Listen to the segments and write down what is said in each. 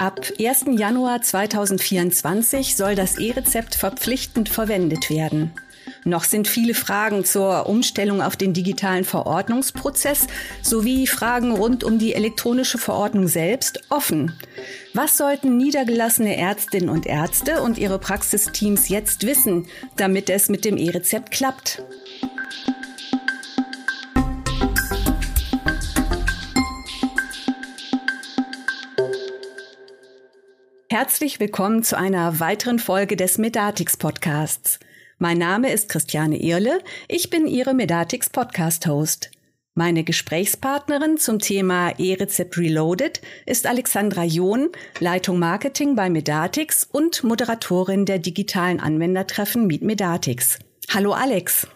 Ab 1. Januar 2024 soll das E-Rezept verpflichtend verwendet werden. Noch sind viele Fragen zur Umstellung auf den digitalen Verordnungsprozess sowie Fragen rund um die elektronische Verordnung selbst offen. Was sollten niedergelassene Ärztinnen und Ärzte und ihre Praxisteams jetzt wissen, damit es mit dem E-Rezept klappt? Herzlich willkommen zu einer weiteren Folge des Medatix Podcasts. Mein Name ist Christiane Irle, ich bin Ihre Medatix Podcast Host. Meine Gesprächspartnerin zum Thema E-Rezept Reloaded ist Alexandra John, Leitung Marketing bei Medatix und Moderatorin der digitalen Anwendertreffen Meet Medatix. Hallo Alex.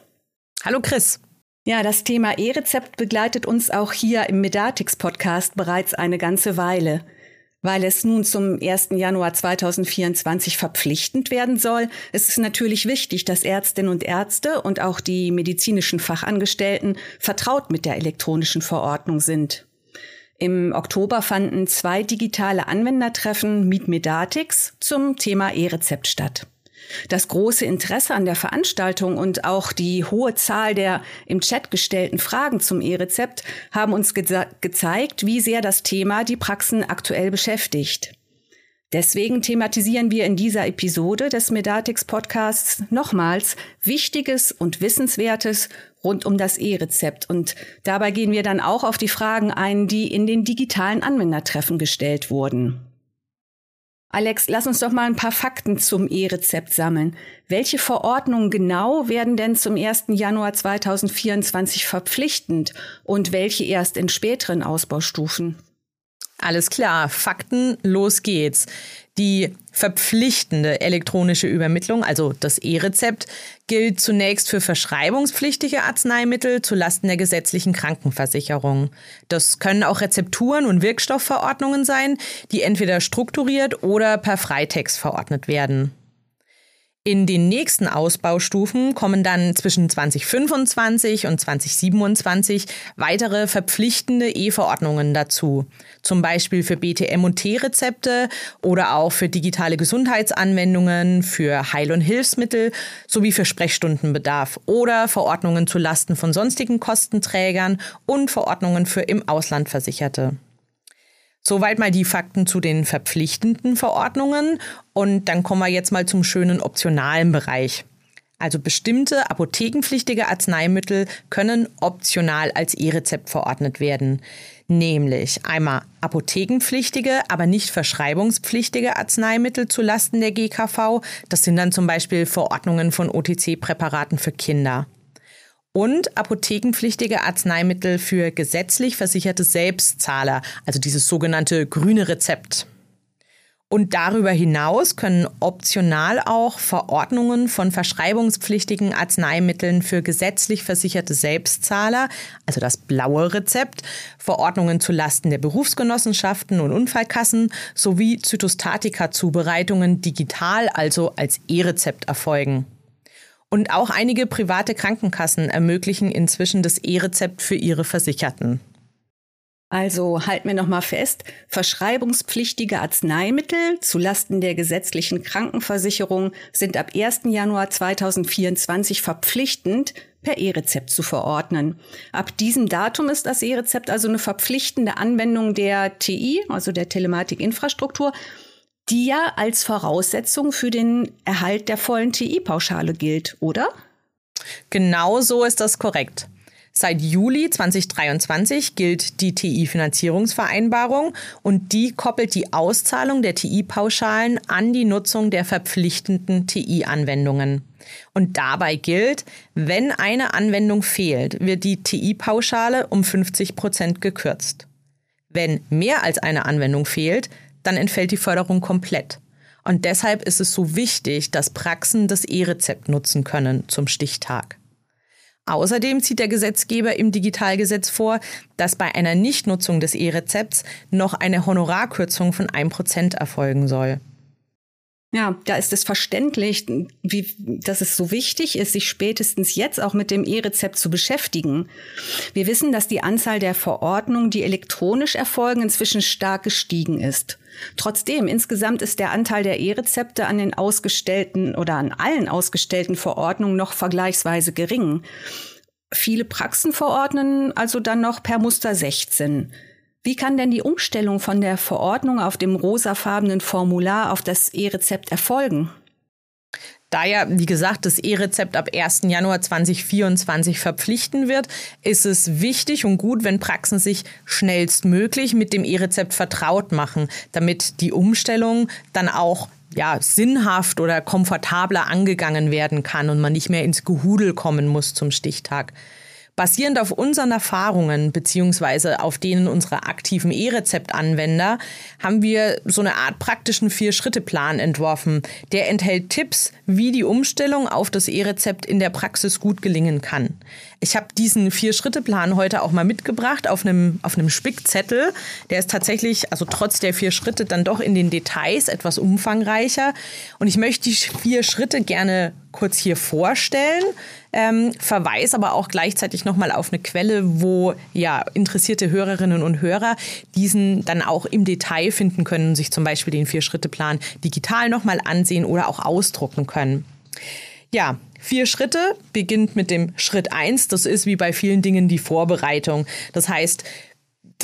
Hallo Chris. Ja, das Thema E-Rezept begleitet uns auch hier im Medatix Podcast bereits eine ganze Weile. Weil es nun zum 1. Januar 2024 verpflichtend werden soll, ist es natürlich wichtig, dass Ärztinnen und Ärzte und auch die medizinischen Fachangestellten vertraut mit der elektronischen Verordnung sind. Im Oktober fanden zwei digitale Anwendertreffen Meet Medatix zum Thema E-Rezept statt. Das große Interesse an der Veranstaltung und auch die hohe Zahl der im Chat gestellten Fragen zum E-Rezept haben uns ge gezeigt, wie sehr das Thema die Praxen aktuell beschäftigt. Deswegen thematisieren wir in dieser Episode des Medatix Podcasts nochmals Wichtiges und Wissenswertes rund um das E-Rezept. Und dabei gehen wir dann auch auf die Fragen ein, die in den digitalen Anwendertreffen gestellt wurden. Alex, lass uns doch mal ein paar Fakten zum E-Rezept sammeln. Welche Verordnungen genau werden denn zum 1. Januar 2024 verpflichtend und welche erst in späteren Ausbaustufen? Alles klar, Fakten, los geht's. Die verpflichtende elektronische Übermittlung, also das E-Rezept, gilt zunächst für verschreibungspflichtige Arzneimittel zulasten der gesetzlichen Krankenversicherung. Das können auch Rezepturen und Wirkstoffverordnungen sein, die entweder strukturiert oder per Freitext verordnet werden. In den nächsten Ausbaustufen kommen dann zwischen 2025 und 2027 weitere verpflichtende E-Verordnungen dazu. Zum Beispiel für BTM und T-Rezepte oder auch für digitale Gesundheitsanwendungen, für Heil- und Hilfsmittel sowie für Sprechstundenbedarf oder Verordnungen zu Lasten von sonstigen Kostenträgern und Verordnungen für im Ausland Versicherte. Soweit mal die Fakten zu den verpflichtenden Verordnungen. Und dann kommen wir jetzt mal zum schönen optionalen Bereich. Also bestimmte apothekenpflichtige Arzneimittel können optional als E-Rezept verordnet werden. Nämlich einmal apothekenpflichtige, aber nicht verschreibungspflichtige Arzneimittel zu Lasten der GKV. Das sind dann zum Beispiel Verordnungen von OTC-Präparaten für Kinder und apothekenpflichtige Arzneimittel für gesetzlich versicherte Selbstzahler, also dieses sogenannte grüne Rezept. Und darüber hinaus können optional auch Verordnungen von verschreibungspflichtigen Arzneimitteln für gesetzlich versicherte Selbstzahler, also das blaue Rezept, Verordnungen zu Lasten der Berufsgenossenschaften und Unfallkassen sowie Zytostatika-Zubereitungen digital, also als E-Rezept erfolgen. Und auch einige private Krankenkassen ermöglichen inzwischen das E-Rezept für ihre Versicherten. Also halten wir nochmal fest, verschreibungspflichtige Arzneimittel zulasten der gesetzlichen Krankenversicherung sind ab 1. Januar 2024 verpflichtend per E-Rezept zu verordnen. Ab diesem Datum ist das E-Rezept also eine verpflichtende Anwendung der TI, also der Telematikinfrastruktur, die ja als Voraussetzung für den Erhalt der vollen TI-Pauschale gilt, oder? Genau so ist das korrekt. Seit Juli 2023 gilt die TI-Finanzierungsvereinbarung und die koppelt die Auszahlung der TI-Pauschalen an die Nutzung der verpflichtenden TI-Anwendungen. Und dabei gilt, wenn eine Anwendung fehlt, wird die TI-Pauschale um 50 Prozent gekürzt. Wenn mehr als eine Anwendung fehlt, dann entfällt die Förderung komplett. Und deshalb ist es so wichtig, dass Praxen das E-Rezept nutzen können zum Stichtag. Außerdem zieht der Gesetzgeber im Digitalgesetz vor, dass bei einer Nichtnutzung des E-Rezepts noch eine Honorarkürzung von 1% erfolgen soll. Ja, da ist es verständlich, wie, dass es so wichtig ist, sich spätestens jetzt auch mit dem E-Rezept zu beschäftigen. Wir wissen, dass die Anzahl der Verordnungen, die elektronisch erfolgen, inzwischen stark gestiegen ist. Trotzdem, insgesamt ist der Anteil der E-Rezepte an den ausgestellten oder an allen ausgestellten Verordnungen noch vergleichsweise gering. Viele Praxen verordnen also dann noch per Muster 16. Wie kann denn die Umstellung von der Verordnung auf dem rosafarbenen Formular auf das E-Rezept erfolgen? Da ja, wie gesagt, das E-Rezept ab 1. Januar 2024 verpflichten wird, ist es wichtig und gut, wenn Praxen sich schnellstmöglich mit dem E-Rezept vertraut machen, damit die Umstellung dann auch ja, sinnhaft oder komfortabler angegangen werden kann und man nicht mehr ins Gehudel kommen muss zum Stichtag. Basierend auf unseren Erfahrungen beziehungsweise auf denen unserer aktiven E-Rezept-Anwender haben wir so eine Art praktischen Vier-Schritte-Plan entworfen. Der enthält Tipps, wie die Umstellung auf das E-Rezept in der Praxis gut gelingen kann. Ich habe diesen Vier-Schritte-Plan heute auch mal mitgebracht auf einem, auf einem Spickzettel. Der ist tatsächlich, also trotz der vier Schritte, dann doch in den Details etwas umfangreicher. Und ich möchte die vier Schritte gerne kurz hier vorstellen ähm, verweise aber auch gleichzeitig nochmal auf eine Quelle, wo ja interessierte Hörerinnen und Hörer diesen dann auch im Detail finden können, sich zum Beispiel den Vier-Schritte-Plan digital nochmal ansehen oder auch ausdrucken können. Ja, Vier Schritte beginnt mit dem Schritt eins. Das ist wie bei vielen Dingen die Vorbereitung. Das heißt,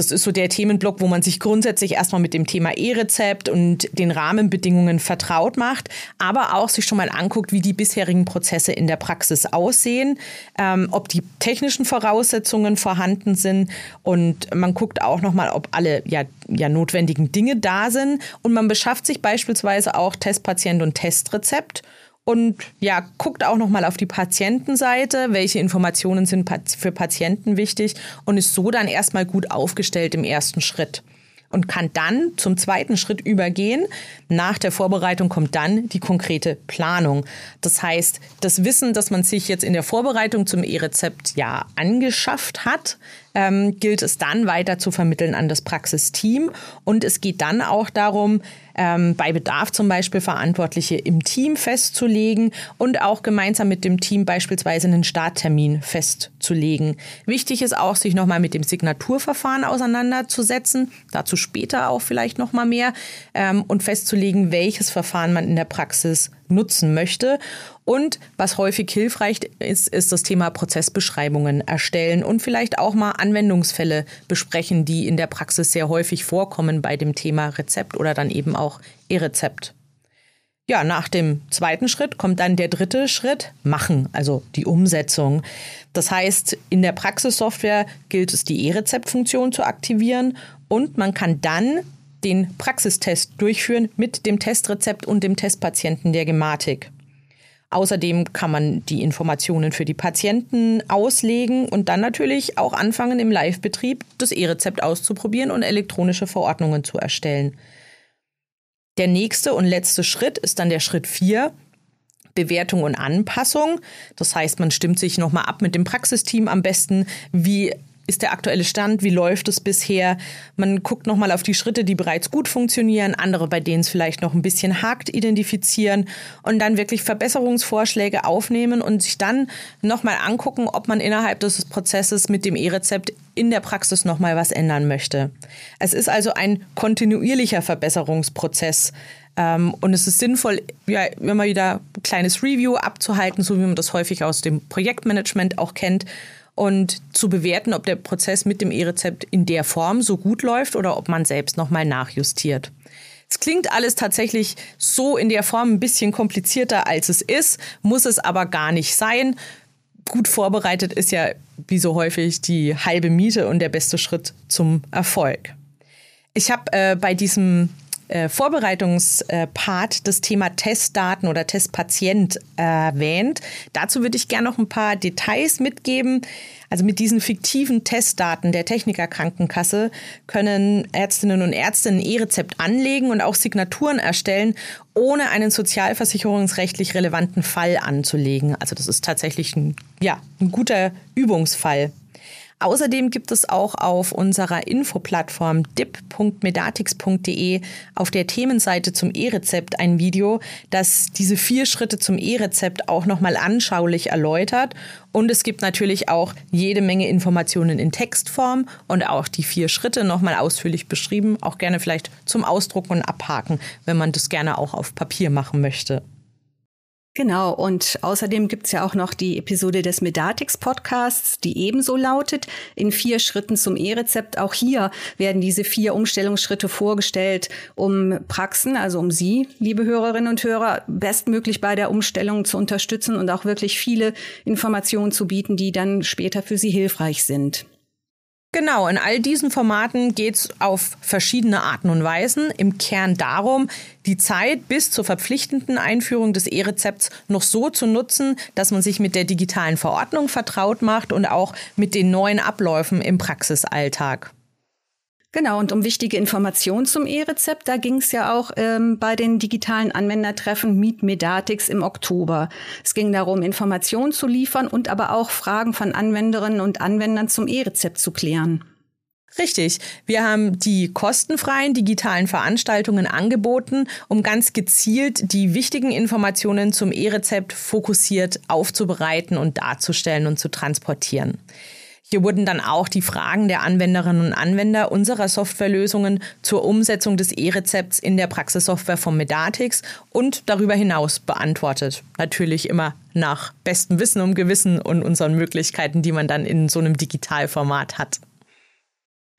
das ist so der Themenblock, wo man sich grundsätzlich erstmal mit dem Thema E-Rezept und den Rahmenbedingungen vertraut macht, aber auch sich schon mal anguckt, wie die bisherigen Prozesse in der Praxis aussehen, ähm, ob die technischen Voraussetzungen vorhanden sind und man guckt auch nochmal, ob alle ja, ja notwendigen Dinge da sind. Und man beschafft sich beispielsweise auch Testpatient und Testrezept und ja, guckt auch nochmal auf die Patientenseite, welche Informationen sind für Patienten wichtig und ist so dann erstmal gut aufgestellt im ersten Schritt und kann dann zum zweiten Schritt übergehen. Nach der Vorbereitung kommt dann die konkrete Planung. Das heißt, das Wissen, das man sich jetzt in der Vorbereitung zum E-Rezept ja angeschafft hat, ähm, gilt es dann weiter zu vermitteln an das Praxisteam. Und es geht dann auch darum, ähm, bei Bedarf zum Beispiel Verantwortliche im Team festzulegen und auch gemeinsam mit dem Team beispielsweise einen Starttermin festzulegen. Wichtig ist auch, sich nochmal mit dem Signaturverfahren auseinanderzusetzen, dazu später auch vielleicht nochmal mehr ähm, und festzulegen, welches Verfahren man in der Praxis nutzen möchte. Und was häufig hilfreich ist, ist das Thema Prozessbeschreibungen erstellen und vielleicht auch mal Anwendungsfälle besprechen, die in der Praxis sehr häufig vorkommen bei dem Thema Rezept oder dann eben auch E-Rezept. Ja, nach dem zweiten Schritt kommt dann der dritte Schritt, machen, also die Umsetzung. Das heißt, in der Praxissoftware gilt es, die E-Rezept-Funktion zu aktivieren und man kann dann den Praxistest durchführen mit dem Testrezept und dem Testpatienten der Gematik. Außerdem kann man die Informationen für die Patienten auslegen und dann natürlich auch anfangen, im Live-Betrieb das E-Rezept auszuprobieren und elektronische Verordnungen zu erstellen. Der nächste und letzte Schritt ist dann der Schritt 4, Bewertung und Anpassung. Das heißt, man stimmt sich nochmal ab mit dem Praxisteam am besten, wie ist der aktuelle Stand, wie läuft es bisher. Man guckt nochmal auf die Schritte, die bereits gut funktionieren, andere, bei denen es vielleicht noch ein bisschen hakt, identifizieren und dann wirklich Verbesserungsvorschläge aufnehmen und sich dann nochmal angucken, ob man innerhalb des Prozesses mit dem E-Rezept in der Praxis nochmal was ändern möchte. Es ist also ein kontinuierlicher Verbesserungsprozess. Ähm, und es ist sinnvoll, ja, immer wieder ein kleines Review abzuhalten, so wie man das häufig aus dem Projektmanagement auch kennt und zu bewerten, ob der Prozess mit dem E-Rezept in der Form so gut läuft oder ob man selbst nochmal nachjustiert. Es klingt alles tatsächlich so in der Form ein bisschen komplizierter, als es ist, muss es aber gar nicht sein. Gut vorbereitet ist ja wie so häufig die halbe Miete und der beste Schritt zum Erfolg. Ich habe äh, bei diesem äh, Vorbereitungspart das Thema Testdaten oder Testpatient erwähnt. Dazu würde ich gerne noch ein paar Details mitgeben. Also mit diesen fiktiven Testdaten der Technikerkrankenkasse können Ärztinnen und Ärzte ein E-Rezept anlegen und auch Signaturen erstellen, ohne einen sozialversicherungsrechtlich relevanten Fall anzulegen. Also das ist tatsächlich ein, ja, ein guter Übungsfall. Außerdem gibt es auch auf unserer Infoplattform dip.medatix.de auf der Themenseite zum E-Rezept ein Video, das diese vier Schritte zum E-Rezept auch nochmal anschaulich erläutert. Und es gibt natürlich auch jede Menge Informationen in Textform und auch die vier Schritte nochmal ausführlich beschrieben. Auch gerne vielleicht zum Ausdrucken und Abhaken, wenn man das gerne auch auf Papier machen möchte. Genau, und außerdem gibt's ja auch noch die Episode des Medatix Podcasts, die ebenso lautet, in vier Schritten zum E-Rezept. Auch hier werden diese vier Umstellungsschritte vorgestellt, um Praxen, also um Sie, liebe Hörerinnen und Hörer, bestmöglich bei der Umstellung zu unterstützen und auch wirklich viele Informationen zu bieten, die dann später für Sie hilfreich sind. Genau, in all diesen Formaten geht es auf verschiedene Arten und Weisen. Im Kern darum, die Zeit bis zur verpflichtenden Einführung des E-Rezepts noch so zu nutzen, dass man sich mit der digitalen Verordnung vertraut macht und auch mit den neuen Abläufen im Praxisalltag. Genau, und um wichtige Informationen zum E-Rezept, da ging es ja auch ähm, bei den digitalen Anwendertreffen Meet Medatix im Oktober. Es ging darum, Informationen zu liefern und aber auch Fragen von Anwenderinnen und Anwendern zum E-Rezept zu klären. Richtig. Wir haben die kostenfreien digitalen Veranstaltungen angeboten, um ganz gezielt die wichtigen Informationen zum E-Rezept fokussiert aufzubereiten und darzustellen und zu transportieren. Hier wurden dann auch die Fragen der Anwenderinnen und Anwender unserer Softwarelösungen zur Umsetzung des E-Rezepts in der Praxissoftware von Medatix und darüber hinaus beantwortet. Natürlich immer nach bestem Wissen und Gewissen und unseren Möglichkeiten, die man dann in so einem Digitalformat hat.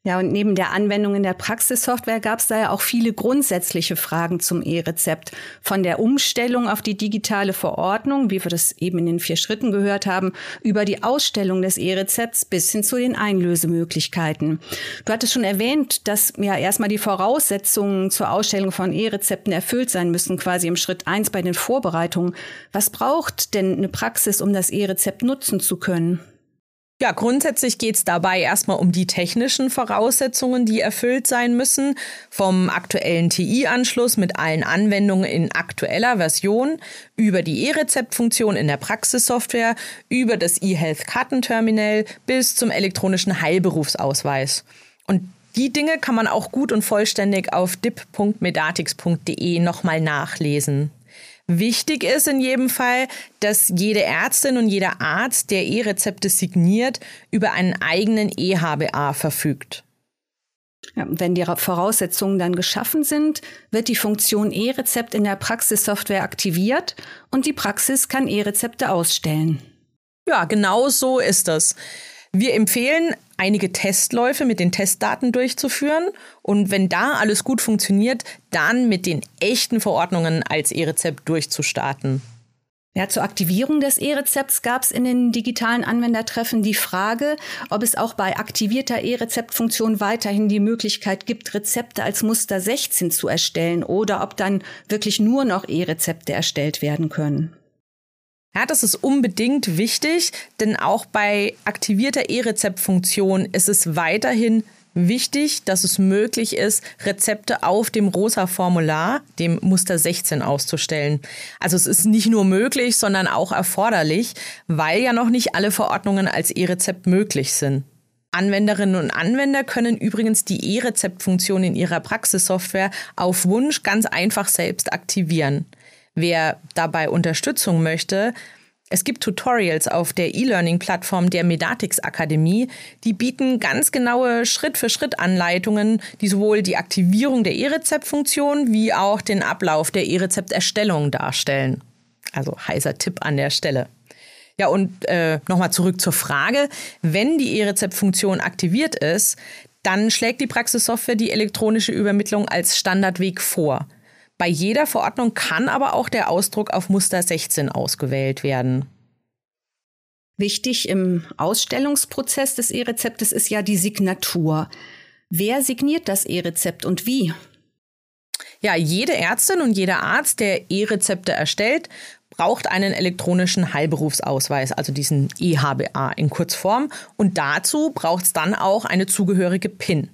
Ja, und neben der Anwendung in der Praxissoftware gab es da ja auch viele grundsätzliche Fragen zum E-Rezept. Von der Umstellung auf die digitale Verordnung, wie wir das eben in den vier Schritten gehört haben, über die Ausstellung des E-Rezepts bis hin zu den Einlösemöglichkeiten. Du hattest schon erwähnt, dass ja erstmal die Voraussetzungen zur Ausstellung von E-Rezepten erfüllt sein müssen, quasi im Schritt eins bei den Vorbereitungen. Was braucht denn eine Praxis, um das E-Rezept nutzen zu können? Ja, grundsätzlich geht es dabei erstmal um die technischen Voraussetzungen, die erfüllt sein müssen, vom aktuellen TI-Anschluss mit allen Anwendungen in aktueller Version, über die E-Rezept-Funktion in der Praxissoftware, über das eHealth-Kartenterminal bis zum elektronischen Heilberufsausweis. Und die Dinge kann man auch gut und vollständig auf dip.medatix.de nochmal nachlesen. Wichtig ist in jedem Fall, dass jede Ärztin und jeder Arzt, der E-Rezepte signiert, über einen eigenen E-HBA verfügt. Ja, wenn die Voraussetzungen dann geschaffen sind, wird die Funktion E-Rezept in der Praxissoftware aktiviert und die Praxis kann E-Rezepte ausstellen. Ja, genau so ist das. Wir empfehlen, einige Testläufe mit den Testdaten durchzuführen und wenn da alles gut funktioniert, dann mit den echten Verordnungen als E-Rezept durchzustarten. Ja, zur Aktivierung des E-Rezepts gab es in den digitalen Anwendertreffen die Frage, ob es auch bei aktivierter E-Rezeptfunktion weiterhin die Möglichkeit gibt, Rezepte als Muster 16 zu erstellen oder ob dann wirklich nur noch E-Rezepte erstellt werden können. Ja, das ist unbedingt wichtig, denn auch bei aktivierter E-Rezept-Funktion ist es weiterhin wichtig, dass es möglich ist, Rezepte auf dem rosa Formular, dem Muster 16, auszustellen. Also es ist nicht nur möglich, sondern auch erforderlich, weil ja noch nicht alle Verordnungen als E-Rezept möglich sind. Anwenderinnen und Anwender können übrigens die E-Rezept-Funktion in ihrer Praxissoftware auf Wunsch ganz einfach selbst aktivieren. Wer dabei Unterstützung möchte, es gibt Tutorials auf der E-Learning-Plattform der Medatix Akademie, die bieten ganz genaue Schritt-für-Schritt-Anleitungen, die sowohl die Aktivierung der E-Rezept-Funktion wie auch den Ablauf der E-Rezept-Erstellung darstellen. Also heißer Tipp an der Stelle. Ja, und äh, nochmal zurück zur Frage. Wenn die E-Rezept-Funktion aktiviert ist, dann schlägt die Praxissoftware die elektronische Übermittlung als Standardweg vor. Bei jeder Verordnung kann aber auch der Ausdruck auf Muster 16 ausgewählt werden. Wichtig im Ausstellungsprozess des E-Rezeptes ist ja die Signatur. Wer signiert das E-Rezept und wie? Ja, jede Ärztin und jeder Arzt, der E-Rezepte erstellt, braucht einen elektronischen Heilberufsausweis, also diesen EHBA in Kurzform. Und dazu braucht es dann auch eine zugehörige PIN.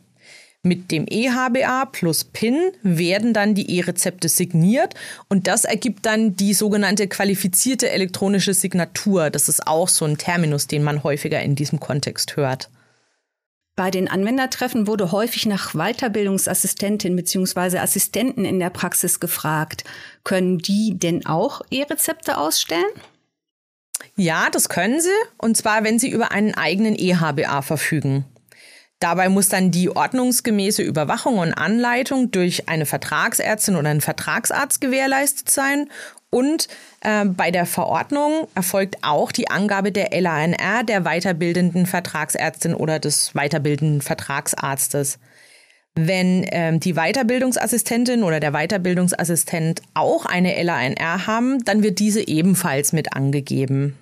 Mit dem EHBA plus PIN werden dann die E-Rezepte signiert und das ergibt dann die sogenannte qualifizierte elektronische Signatur. Das ist auch so ein Terminus, den man häufiger in diesem Kontext hört. Bei den Anwendertreffen wurde häufig nach Weiterbildungsassistentin bzw. Assistenten in der Praxis gefragt. Können die denn auch E-Rezepte ausstellen? Ja, das können sie, und zwar, wenn sie über einen eigenen EHBA verfügen. Dabei muss dann die ordnungsgemäße Überwachung und Anleitung durch eine Vertragsärztin oder einen Vertragsarzt gewährleistet sein und äh, bei der Verordnung erfolgt auch die Angabe der LANR, der weiterbildenden Vertragsärztin oder des weiterbildenden Vertragsarztes. Wenn ähm, die Weiterbildungsassistentin oder der Weiterbildungsassistent auch eine LANR haben, dann wird diese ebenfalls mit angegeben.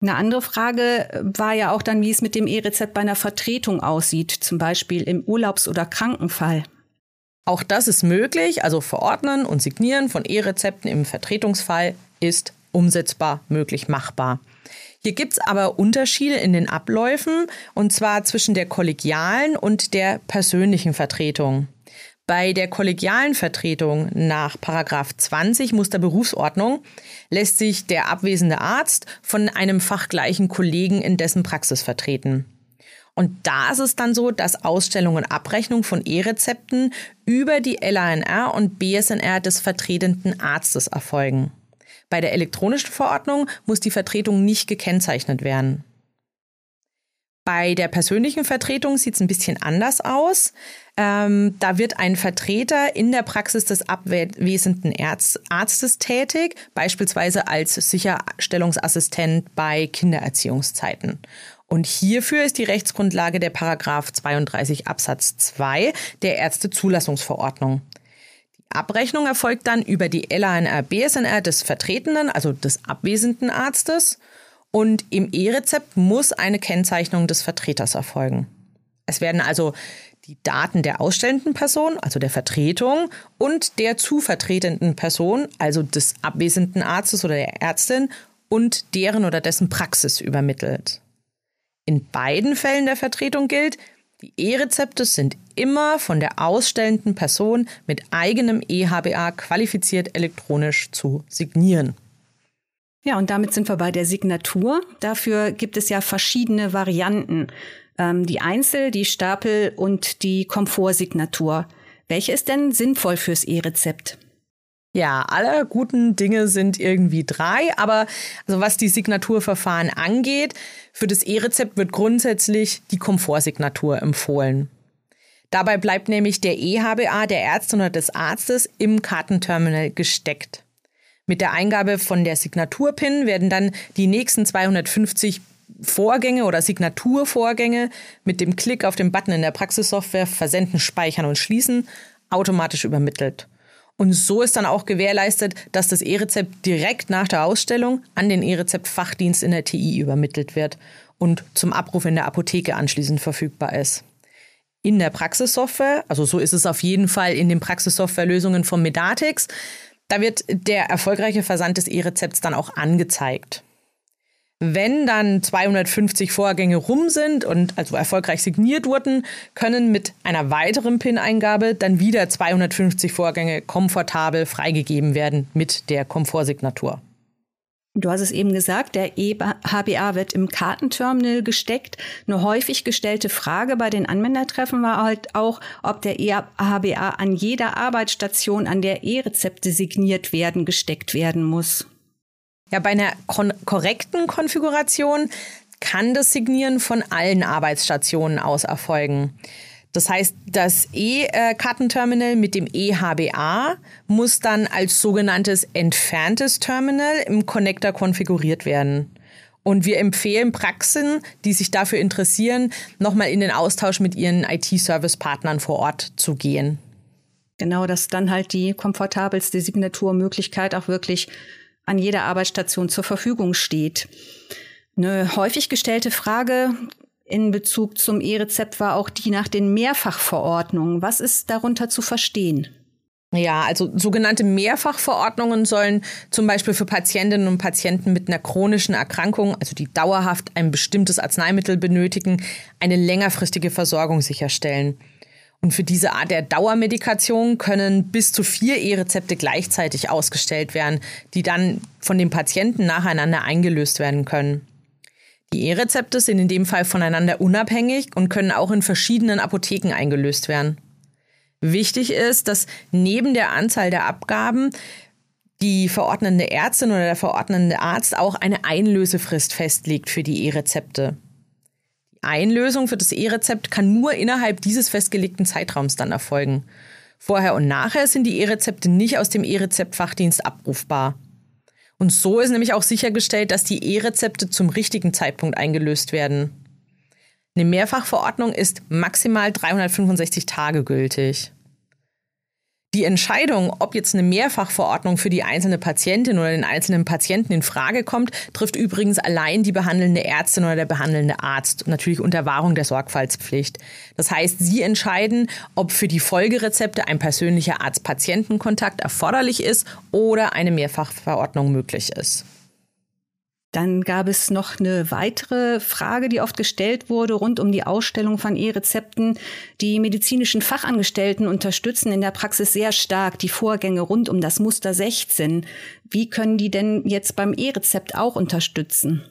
Eine andere Frage war ja auch dann, wie es mit dem E-Rezept bei einer Vertretung aussieht, zum Beispiel im Urlaubs- oder Krankenfall. Auch das ist möglich, also Verordnen und Signieren von E-Rezepten im Vertretungsfall ist umsetzbar, möglich, machbar. Hier gibt es aber Unterschiede in den Abläufen, und zwar zwischen der kollegialen und der persönlichen Vertretung. Bei der kollegialen Vertretung nach Paragraph 20 Musterberufsordnung lässt sich der abwesende Arzt von einem fachgleichen Kollegen in dessen Praxis vertreten. Und da ist es dann so, dass Ausstellung und Abrechnung von E-Rezepten über die LANR und BSNR des vertretenden Arztes erfolgen. Bei der elektronischen Verordnung muss die Vertretung nicht gekennzeichnet werden. Bei der persönlichen Vertretung sieht es ein bisschen anders aus. Ähm, da wird ein Vertreter in der Praxis des abwesenden Arztes tätig, beispielsweise als Sicherstellungsassistent bei Kindererziehungszeiten. Und hierfür ist die Rechtsgrundlage der Paragraph 32 Absatz 2 der Ärztezulassungsverordnung. Die Abrechnung erfolgt dann über die LANR BSNR des Vertretenen, also des abwesenden Arztes. Und im E-Rezept muss eine Kennzeichnung des Vertreters erfolgen. Es werden also die Daten der ausstellenden Person, also der Vertretung, und der zu vertretenden Person, also des abwesenden Arztes oder der Ärztin, und deren oder dessen Praxis übermittelt. In beiden Fällen der Vertretung gilt, die E-Rezepte sind immer von der ausstellenden Person mit eigenem EHBA qualifiziert elektronisch zu signieren. Ja, und damit sind wir bei der Signatur. Dafür gibt es ja verschiedene Varianten. Ähm, die Einzel-, die Stapel- und die Komfortsignatur. Welche ist denn sinnvoll fürs E-Rezept? Ja, alle guten Dinge sind irgendwie drei, aber also was die Signaturverfahren angeht, für das E-Rezept wird grundsätzlich die Komfortsignatur empfohlen. Dabei bleibt nämlich der EHBA der Ärztin oder des Arztes im Kartenterminal gesteckt. Mit der Eingabe von der Signaturpin werden dann die nächsten 250 Vorgänge oder Signaturvorgänge mit dem Klick auf den Button in der Praxissoftware Versenden, Speichern und Schließen automatisch übermittelt. Und so ist dann auch gewährleistet, dass das E-Rezept direkt nach der Ausstellung an den E-Rezept-Fachdienst in der TI übermittelt wird und zum Abruf in der Apotheke anschließend verfügbar ist. In der Praxissoftware, also so ist es auf jeden Fall in den Praxissoftwarelösungen von Medatix, da wird der erfolgreiche Versand des E-Rezepts dann auch angezeigt. Wenn dann 250 Vorgänge rum sind und also erfolgreich signiert wurden, können mit einer weiteren PIN-Eingabe dann wieder 250 Vorgänge komfortabel freigegeben werden mit der Komfortsignatur. Du hast es eben gesagt, der EHBA wird im Kartenterminal gesteckt. Eine häufig gestellte Frage bei den Anwendertreffen war halt auch, ob der EHBA an jeder Arbeitsstation, an der E-Rezepte signiert werden, gesteckt werden muss. Ja, bei einer korrekten Konfiguration kann das Signieren von allen Arbeitsstationen aus erfolgen. Das heißt, das E-Kartenterminal mit dem EHBA muss dann als sogenanntes entferntes Terminal im Connector konfiguriert werden. Und wir empfehlen Praxen, die sich dafür interessieren, nochmal in den Austausch mit ihren IT-Service-Partnern vor Ort zu gehen. Genau, dass dann halt die komfortabelste Signaturmöglichkeit auch wirklich an jeder Arbeitsstation zur Verfügung steht. Eine häufig gestellte Frage in Bezug zum E-Rezept war auch die nach den Mehrfachverordnungen. Was ist darunter zu verstehen? Ja, also sogenannte Mehrfachverordnungen sollen zum Beispiel für Patientinnen und Patienten mit einer chronischen Erkrankung, also die dauerhaft ein bestimmtes Arzneimittel benötigen, eine längerfristige Versorgung sicherstellen. Und für diese Art der Dauermedikation können bis zu vier E-Rezepte gleichzeitig ausgestellt werden, die dann von dem Patienten nacheinander eingelöst werden können. Die E-Rezepte sind in dem Fall voneinander unabhängig und können auch in verschiedenen Apotheken eingelöst werden. Wichtig ist, dass neben der Anzahl der Abgaben die verordnende Ärztin oder der verordnende Arzt auch eine Einlösefrist festlegt für die E-Rezepte. Die Einlösung für das E-Rezept kann nur innerhalb dieses festgelegten Zeitraums dann erfolgen. Vorher und nachher sind die E-Rezepte nicht aus dem E-Rezept-Fachdienst abrufbar. Und so ist nämlich auch sichergestellt, dass die E-Rezepte zum richtigen Zeitpunkt eingelöst werden. Eine Mehrfachverordnung ist maximal 365 Tage gültig. Die Entscheidung, ob jetzt eine Mehrfachverordnung für die einzelne Patientin oder den einzelnen Patienten in Frage kommt, trifft übrigens allein die behandelnde Ärztin oder der behandelnde Arzt, natürlich unter Wahrung der Sorgfaltspflicht. Das heißt, sie entscheiden, ob für die Folgerezepte ein persönlicher Arzt-Patienten-Kontakt erforderlich ist oder eine Mehrfachverordnung möglich ist. Dann gab es noch eine weitere Frage, die oft gestellt wurde rund um die Ausstellung von E-Rezepten. Die medizinischen Fachangestellten unterstützen in der Praxis sehr stark die Vorgänge rund um das Muster 16. Wie können die denn jetzt beim E-Rezept auch unterstützen?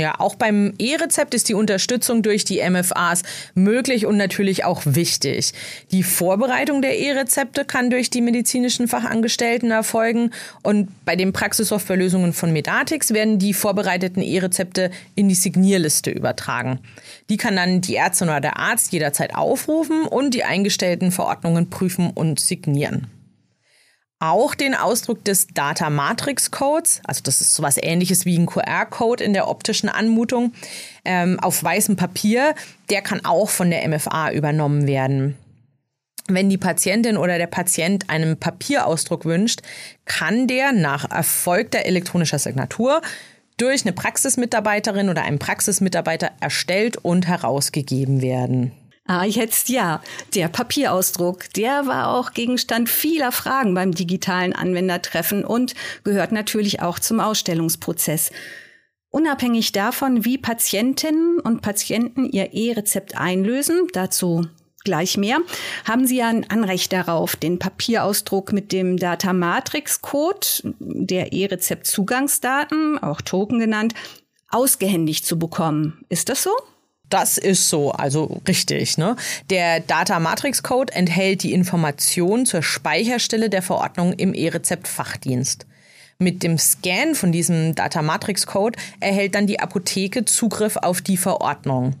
Ja, auch beim E-Rezept ist die Unterstützung durch die MFAs möglich und natürlich auch wichtig. Die Vorbereitung der E-Rezepte kann durch die medizinischen Fachangestellten erfolgen und bei den Praxissoftwarelösungen von Medatix werden die vorbereiteten E-Rezepte in die Signierliste übertragen. Die kann dann die Ärztin oder der Arzt jederzeit aufrufen und die eingestellten Verordnungen prüfen und signieren auch den Ausdruck des Data Matrix Codes, also das ist sowas ähnliches wie ein QR-Code in der optischen Anmutung, ähm, auf weißem Papier, der kann auch von der MFA übernommen werden. Wenn die Patientin oder der Patient einen Papierausdruck wünscht, kann der nach erfolgter elektronischer Signatur durch eine Praxismitarbeiterin oder einen Praxismitarbeiter erstellt und herausgegeben werden. Ah, jetzt ja. Der Papierausdruck, der war auch Gegenstand vieler Fragen beim digitalen Anwendertreffen und gehört natürlich auch zum Ausstellungsprozess. Unabhängig davon, wie Patientinnen und Patienten ihr E-Rezept einlösen, dazu gleich mehr, haben Sie ja ein Anrecht darauf, den Papierausdruck mit dem Data Matrix Code, der E-Rezept Zugangsdaten, auch Token genannt, ausgehändigt zu bekommen. Ist das so? Das ist so, also richtig. Ne? Der Data Matrix Code enthält die Information zur Speicherstelle der Verordnung im E-Rezept-Fachdienst. Mit dem Scan von diesem Data Matrix Code erhält dann die Apotheke Zugriff auf die Verordnung.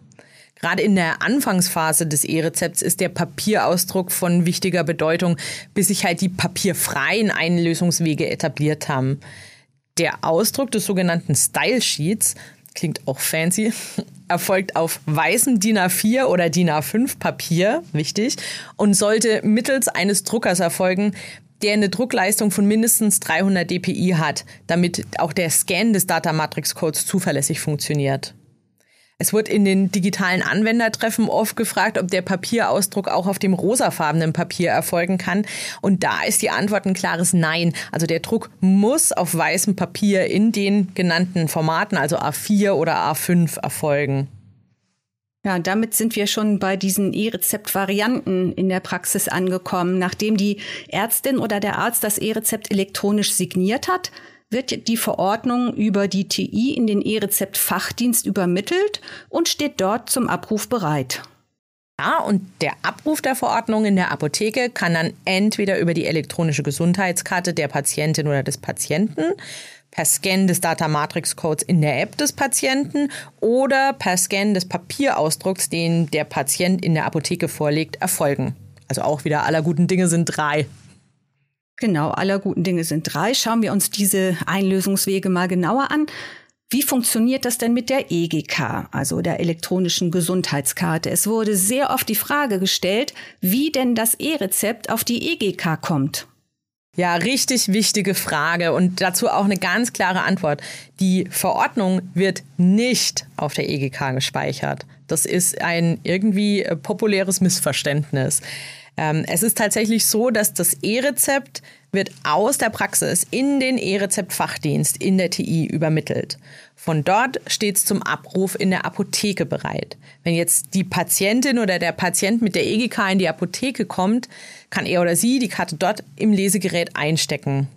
Gerade in der Anfangsphase des E-Rezepts ist der Papierausdruck von wichtiger Bedeutung, bis sich halt die papierfreien Einlösungswege etabliert haben. Der Ausdruck des sogenannten Style Sheets klingt auch fancy, erfolgt auf weißem DIN A4 oder DIN A5 Papier, wichtig, und sollte mittels eines Druckers erfolgen, der eine Druckleistung von mindestens 300 dpi hat, damit auch der Scan des Data Matrix Codes zuverlässig funktioniert. Es wird in den digitalen Anwendertreffen oft gefragt, ob der Papierausdruck auch auf dem rosafarbenen Papier erfolgen kann. Und da ist die Antwort ein klares Nein. Also der Druck muss auf weißem Papier in den genannten Formaten, also A4 oder A5, erfolgen. Ja, damit sind wir schon bei diesen E-Rezept-Varianten in der Praxis angekommen. Nachdem die Ärztin oder der Arzt das E-Rezept elektronisch signiert hat, wird die Verordnung über die TI in den E-Rezept-Fachdienst übermittelt und steht dort zum Abruf bereit. Ja, und der Abruf der Verordnung in der Apotheke kann dann entweder über die elektronische Gesundheitskarte der Patientin oder des Patienten, per Scan des Data Matrix Codes in der App des Patienten oder per Scan des Papierausdrucks, den der Patient in der Apotheke vorlegt, erfolgen. Also auch wieder aller guten Dinge sind drei. Genau, aller guten Dinge sind drei. Schauen wir uns diese Einlösungswege mal genauer an. Wie funktioniert das denn mit der EGK, also der elektronischen Gesundheitskarte? Es wurde sehr oft die Frage gestellt, wie denn das E-Rezept auf die EGK kommt. Ja, richtig wichtige Frage und dazu auch eine ganz klare Antwort. Die Verordnung wird nicht auf der EGK gespeichert. Das ist ein irgendwie äh, populäres Missverständnis. Ähm, es ist tatsächlich so, dass das E-Rezept wird aus der Praxis in den E-Rezept-Fachdienst in der TI übermittelt. Von dort steht es zum Abruf in der Apotheke bereit. Wenn jetzt die Patientin oder der Patient mit der EGK in die Apotheke kommt, kann er oder sie die Karte dort im Lesegerät einstecken.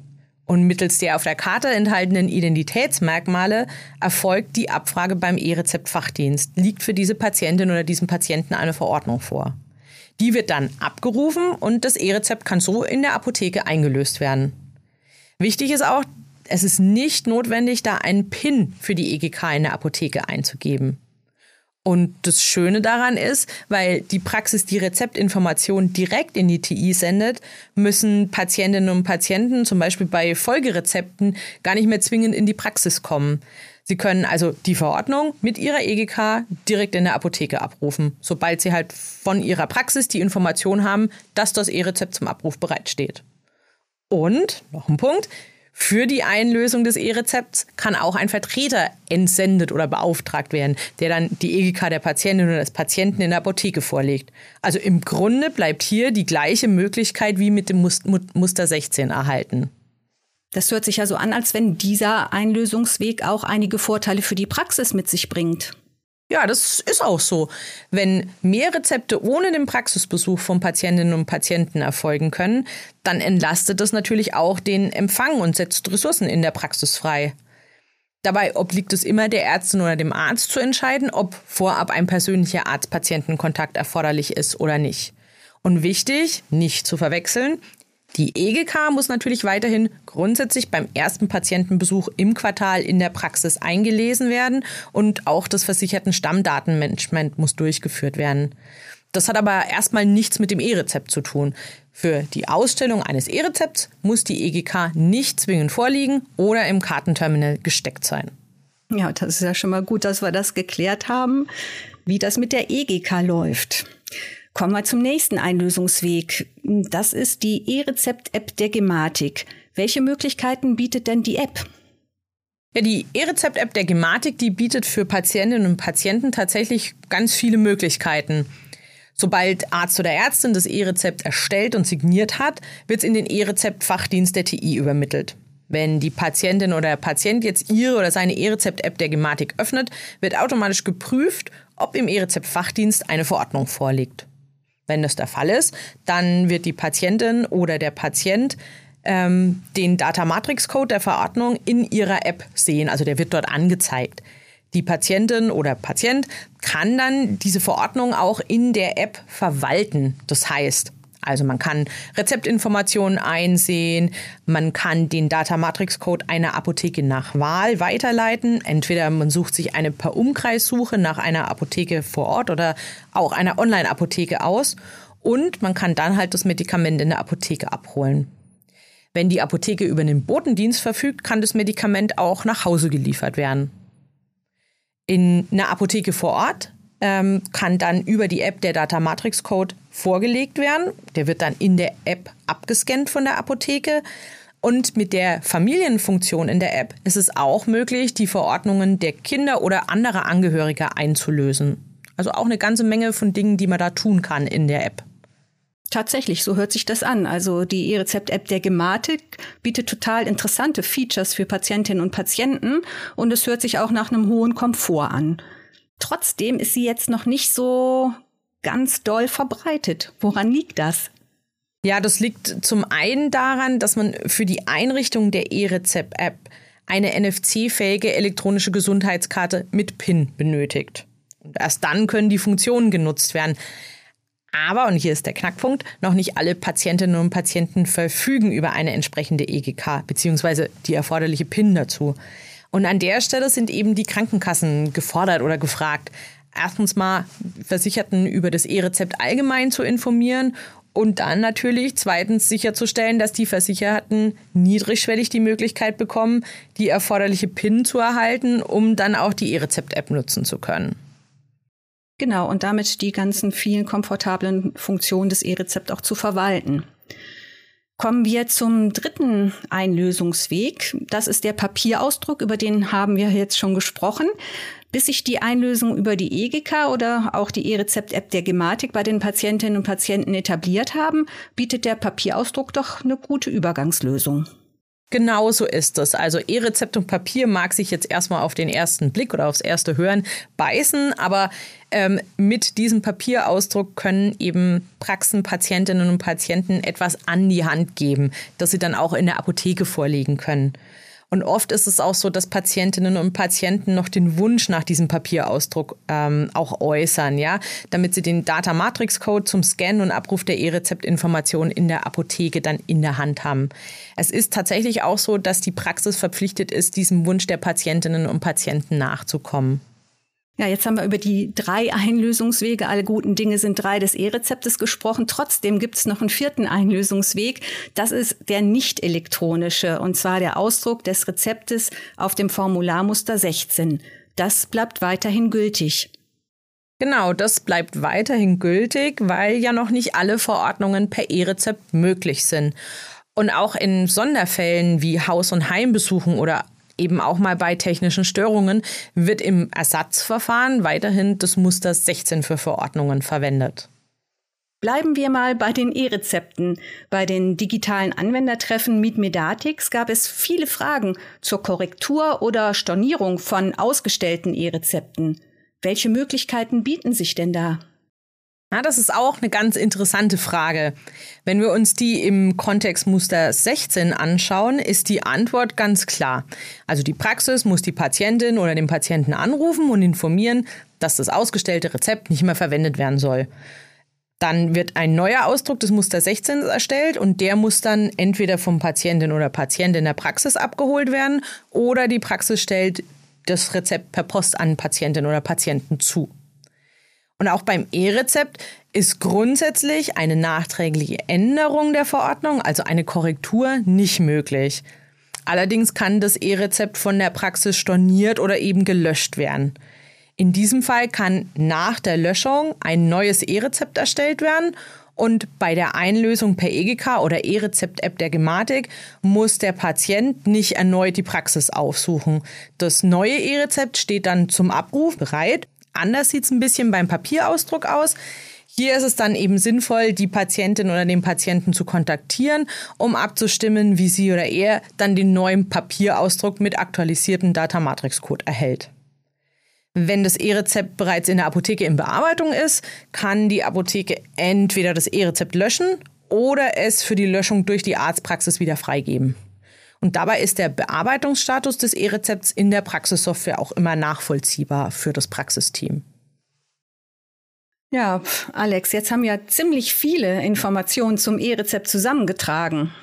Und mittels der auf der Karte enthaltenen Identitätsmerkmale erfolgt die Abfrage beim E-Rezept-Fachdienst. Liegt für diese Patientin oder diesen Patienten eine Verordnung vor. Die wird dann abgerufen und das E-Rezept kann so in der Apotheke eingelöst werden. Wichtig ist auch, es ist nicht notwendig, da einen PIN für die EGK in der Apotheke einzugeben. Und das Schöne daran ist, weil die Praxis die Rezeptinformation direkt in die TI sendet, müssen Patientinnen und Patienten zum Beispiel bei Folgerezepten gar nicht mehr zwingend in die Praxis kommen. Sie können also die Verordnung mit ihrer EGK direkt in der Apotheke abrufen, sobald sie halt von ihrer Praxis die Information haben, dass das E-Rezept zum Abruf bereitsteht. Und, noch ein Punkt, für die Einlösung des E-Rezepts kann auch ein Vertreter entsendet oder beauftragt werden, der dann die EGK der Patientin oder des Patienten in der Apotheke vorlegt. Also im Grunde bleibt hier die gleiche Möglichkeit wie mit dem Muster 16 erhalten. Das hört sich ja so an, als wenn dieser Einlösungsweg auch einige Vorteile für die Praxis mit sich bringt. Ja, das ist auch so. Wenn mehr Rezepte ohne den Praxisbesuch von Patientinnen und Patienten erfolgen können, dann entlastet das natürlich auch den Empfang und setzt Ressourcen in der Praxis frei. Dabei obliegt es immer der Ärztin oder dem Arzt zu entscheiden, ob vorab ein persönlicher Arzt-Patienten-Kontakt erforderlich ist oder nicht. Und wichtig, nicht zu verwechseln, die EGK muss natürlich weiterhin grundsätzlich beim ersten Patientenbesuch im Quartal in der Praxis eingelesen werden und auch das versicherten Stammdatenmanagement muss durchgeführt werden. Das hat aber erstmal nichts mit dem E-Rezept zu tun. Für die Ausstellung eines E-Rezepts muss die EGK nicht zwingend vorliegen oder im Kartenterminal gesteckt sein. Ja, das ist ja schon mal gut, dass wir das geklärt haben, wie das mit der EGK läuft. Kommen wir zum nächsten Einlösungsweg. Das ist die E-Rezept-App der Gematik. Welche Möglichkeiten bietet denn die App? Ja, die E-Rezept-App der Gematik, die bietet für Patientinnen und Patienten tatsächlich ganz viele Möglichkeiten. Sobald Arzt oder Ärztin das E-Rezept erstellt und signiert hat, wird es in den E-Rezept-Fachdienst der TI übermittelt. Wenn die Patientin oder der Patient jetzt ihre oder seine E-Rezept-App der Gematik öffnet, wird automatisch geprüft, ob im E-Rezept-Fachdienst eine Verordnung vorliegt. Wenn das der Fall ist, dann wird die Patientin oder der Patient ähm, den Data Matrix Code der Verordnung in ihrer App sehen. Also der wird dort angezeigt. Die Patientin oder Patient kann dann diese Verordnung auch in der App verwalten. Das heißt, also man kann Rezeptinformationen einsehen, man kann den Data Matrix Code einer Apotheke nach Wahl weiterleiten. Entweder man sucht sich eine per Umkreissuche nach einer Apotheke vor Ort oder auch einer Online-Apotheke aus und man kann dann halt das Medikament in der Apotheke abholen. Wenn die Apotheke über den Botendienst verfügt, kann das Medikament auch nach Hause geliefert werden. In einer Apotheke vor Ort ähm, kann dann über die App der Data Matrix Code vorgelegt werden. Der wird dann in der App abgescannt von der Apotheke. Und mit der Familienfunktion in der App ist es auch möglich, die Verordnungen der Kinder oder anderer Angehöriger einzulösen. Also auch eine ganze Menge von Dingen, die man da tun kann in der App. Tatsächlich, so hört sich das an. Also die E-Rezept-App der Gematik bietet total interessante Features für Patientinnen und Patienten und es hört sich auch nach einem hohen Komfort an. Trotzdem ist sie jetzt noch nicht so ganz doll verbreitet. Woran liegt das? Ja, das liegt zum einen daran, dass man für die Einrichtung der E-Rezept-App eine NFC-fähige elektronische Gesundheitskarte mit PIN benötigt. Und erst dann können die Funktionen genutzt werden. Aber, und hier ist der Knackpunkt, noch nicht alle Patientinnen und Patienten verfügen über eine entsprechende EGK bzw. die erforderliche PIN dazu. Und an der Stelle sind eben die Krankenkassen gefordert oder gefragt, erstens mal Versicherten über das E-Rezept allgemein zu informieren und dann natürlich zweitens sicherzustellen, dass die Versicherten niedrigschwellig die Möglichkeit bekommen, die erforderliche PIN zu erhalten, um dann auch die E-Rezept-App nutzen zu können. Genau, und damit die ganzen vielen komfortablen Funktionen des E-Rezept auch zu verwalten. Kommen wir zum dritten Einlösungsweg. Das ist der Papierausdruck, über den haben wir jetzt schon gesprochen. Bis sich die Einlösung über die EGK oder auch die E-Rezept-App der Gematik bei den Patientinnen und Patienten etabliert haben, bietet der Papierausdruck doch eine gute Übergangslösung. Genau so ist es. Also E-Rezept und Papier mag sich jetzt erstmal auf den ersten Blick oder aufs erste Hören beißen, aber ähm, mit diesem Papierausdruck können eben Praxen, Patientinnen und Patienten etwas an die Hand geben, das sie dann auch in der Apotheke vorlegen können. Und oft ist es auch so, dass Patientinnen und Patienten noch den Wunsch nach diesem Papierausdruck ähm, auch äußern, ja, damit sie den Data Matrix Code zum Scannen und Abruf der E-Rezeptinformationen in der Apotheke dann in der Hand haben. Es ist tatsächlich auch so, dass die Praxis verpflichtet ist, diesem Wunsch der Patientinnen und Patienten nachzukommen. Ja, jetzt haben wir über die drei Einlösungswege, alle guten Dinge sind drei des E-Rezeptes gesprochen. Trotzdem gibt es noch einen vierten Einlösungsweg. Das ist der nicht elektronische, und zwar der Ausdruck des Rezeptes auf dem Formularmuster 16. Das bleibt weiterhin gültig. Genau, das bleibt weiterhin gültig, weil ja noch nicht alle Verordnungen per E-Rezept möglich sind. Und auch in Sonderfällen wie Haus- und Heimbesuchen oder eben auch mal bei technischen Störungen, wird im Ersatzverfahren weiterhin das Muster 16 für Verordnungen verwendet. Bleiben wir mal bei den E-Rezepten. Bei den digitalen Anwendertreffen Meet Medatix gab es viele Fragen zur Korrektur oder Stornierung von ausgestellten E-Rezepten. Welche Möglichkeiten bieten sich denn da? Ja, das ist auch eine ganz interessante Frage. Wenn wir uns die im Kontext Muster 16 anschauen, ist die Antwort ganz klar. Also die Praxis muss die Patientin oder den Patienten anrufen und informieren, dass das ausgestellte Rezept nicht mehr verwendet werden soll. Dann wird ein neuer Ausdruck des Muster 16 erstellt und der muss dann entweder vom Patientin oder Patient in der Praxis abgeholt werden oder die Praxis stellt das Rezept per Post an Patientin oder Patienten zu. Und auch beim E-Rezept ist grundsätzlich eine nachträgliche Änderung der Verordnung, also eine Korrektur, nicht möglich. Allerdings kann das E-Rezept von der Praxis storniert oder eben gelöscht werden. In diesem Fall kann nach der Löschung ein neues E-Rezept erstellt werden und bei der Einlösung per EGK oder E-Rezept-App der Gematik muss der Patient nicht erneut die Praxis aufsuchen. Das neue E-Rezept steht dann zum Abruf bereit Anders sieht es ein bisschen beim Papierausdruck aus. Hier ist es dann eben sinnvoll, die Patientin oder den Patienten zu kontaktieren, um abzustimmen, wie sie oder er dann den neuen Papierausdruck mit aktualisierten Data-Matrix-Code erhält. Wenn das E-Rezept bereits in der Apotheke in Bearbeitung ist, kann die Apotheke entweder das E-Rezept löschen oder es für die Löschung durch die Arztpraxis wieder freigeben. Und dabei ist der Bearbeitungsstatus des E-Rezepts in der Praxissoftware auch immer nachvollziehbar für das Praxisteam. Ja, Alex, jetzt haben ja ziemlich viele Informationen zum E-Rezept zusammengetragen.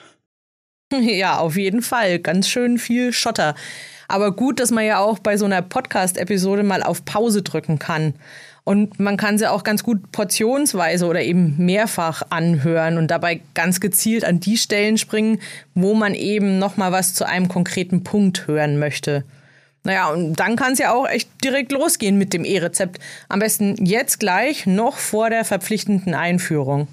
Ja, auf jeden Fall. Ganz schön viel Schotter. Aber gut, dass man ja auch bei so einer Podcast-Episode mal auf Pause drücken kann. Und man kann sie auch ganz gut portionsweise oder eben mehrfach anhören und dabei ganz gezielt an die Stellen springen, wo man eben nochmal was zu einem konkreten Punkt hören möchte. Naja, und dann kann es ja auch echt direkt losgehen mit dem E-Rezept. Am besten jetzt gleich, noch vor der verpflichtenden Einführung.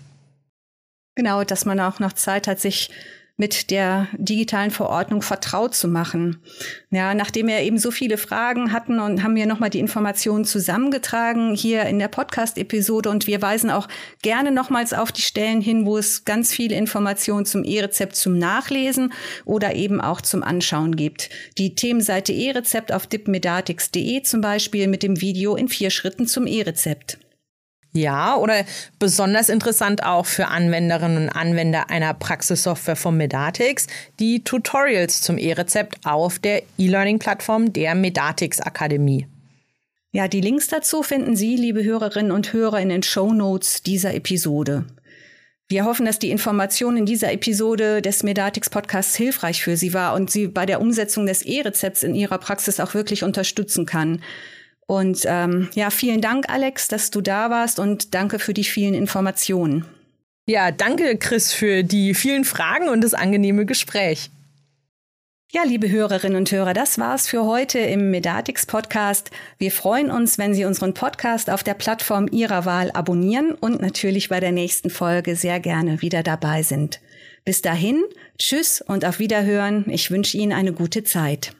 Genau, dass man auch noch Zeit hat, sich mit der digitalen Verordnung vertraut zu machen. Ja, nachdem wir eben so viele Fragen hatten und haben wir nochmal die Informationen zusammengetragen hier in der Podcast-Episode und wir weisen auch gerne nochmals auf die Stellen hin, wo es ganz viele Informationen zum E-Rezept zum Nachlesen oder eben auch zum Anschauen gibt. Die Themenseite E-Rezept auf dipmedatix.de zum Beispiel mit dem Video in vier Schritten zum E-Rezept. Ja, oder besonders interessant auch für Anwenderinnen und Anwender einer Praxissoftware von Medatix, die Tutorials zum E-Rezept auf der E-Learning-Plattform der Medatix Akademie. Ja, die Links dazu finden Sie, liebe Hörerinnen und Hörer, in den Show Notes dieser Episode. Wir hoffen, dass die Information in dieser Episode des Medatix Podcasts hilfreich für Sie war und Sie bei der Umsetzung des E-Rezepts in Ihrer Praxis auch wirklich unterstützen kann. Und ähm, ja, vielen Dank, Alex, dass du da warst und danke für die vielen Informationen. Ja, danke, Chris, für die vielen Fragen und das angenehme Gespräch. Ja, liebe Hörerinnen und Hörer, das war's für heute im Medatix Podcast. Wir freuen uns, wenn Sie unseren Podcast auf der Plattform Ihrer Wahl abonnieren und natürlich bei der nächsten Folge sehr gerne wieder dabei sind. Bis dahin, tschüss und auf Wiederhören. Ich wünsche Ihnen eine gute Zeit.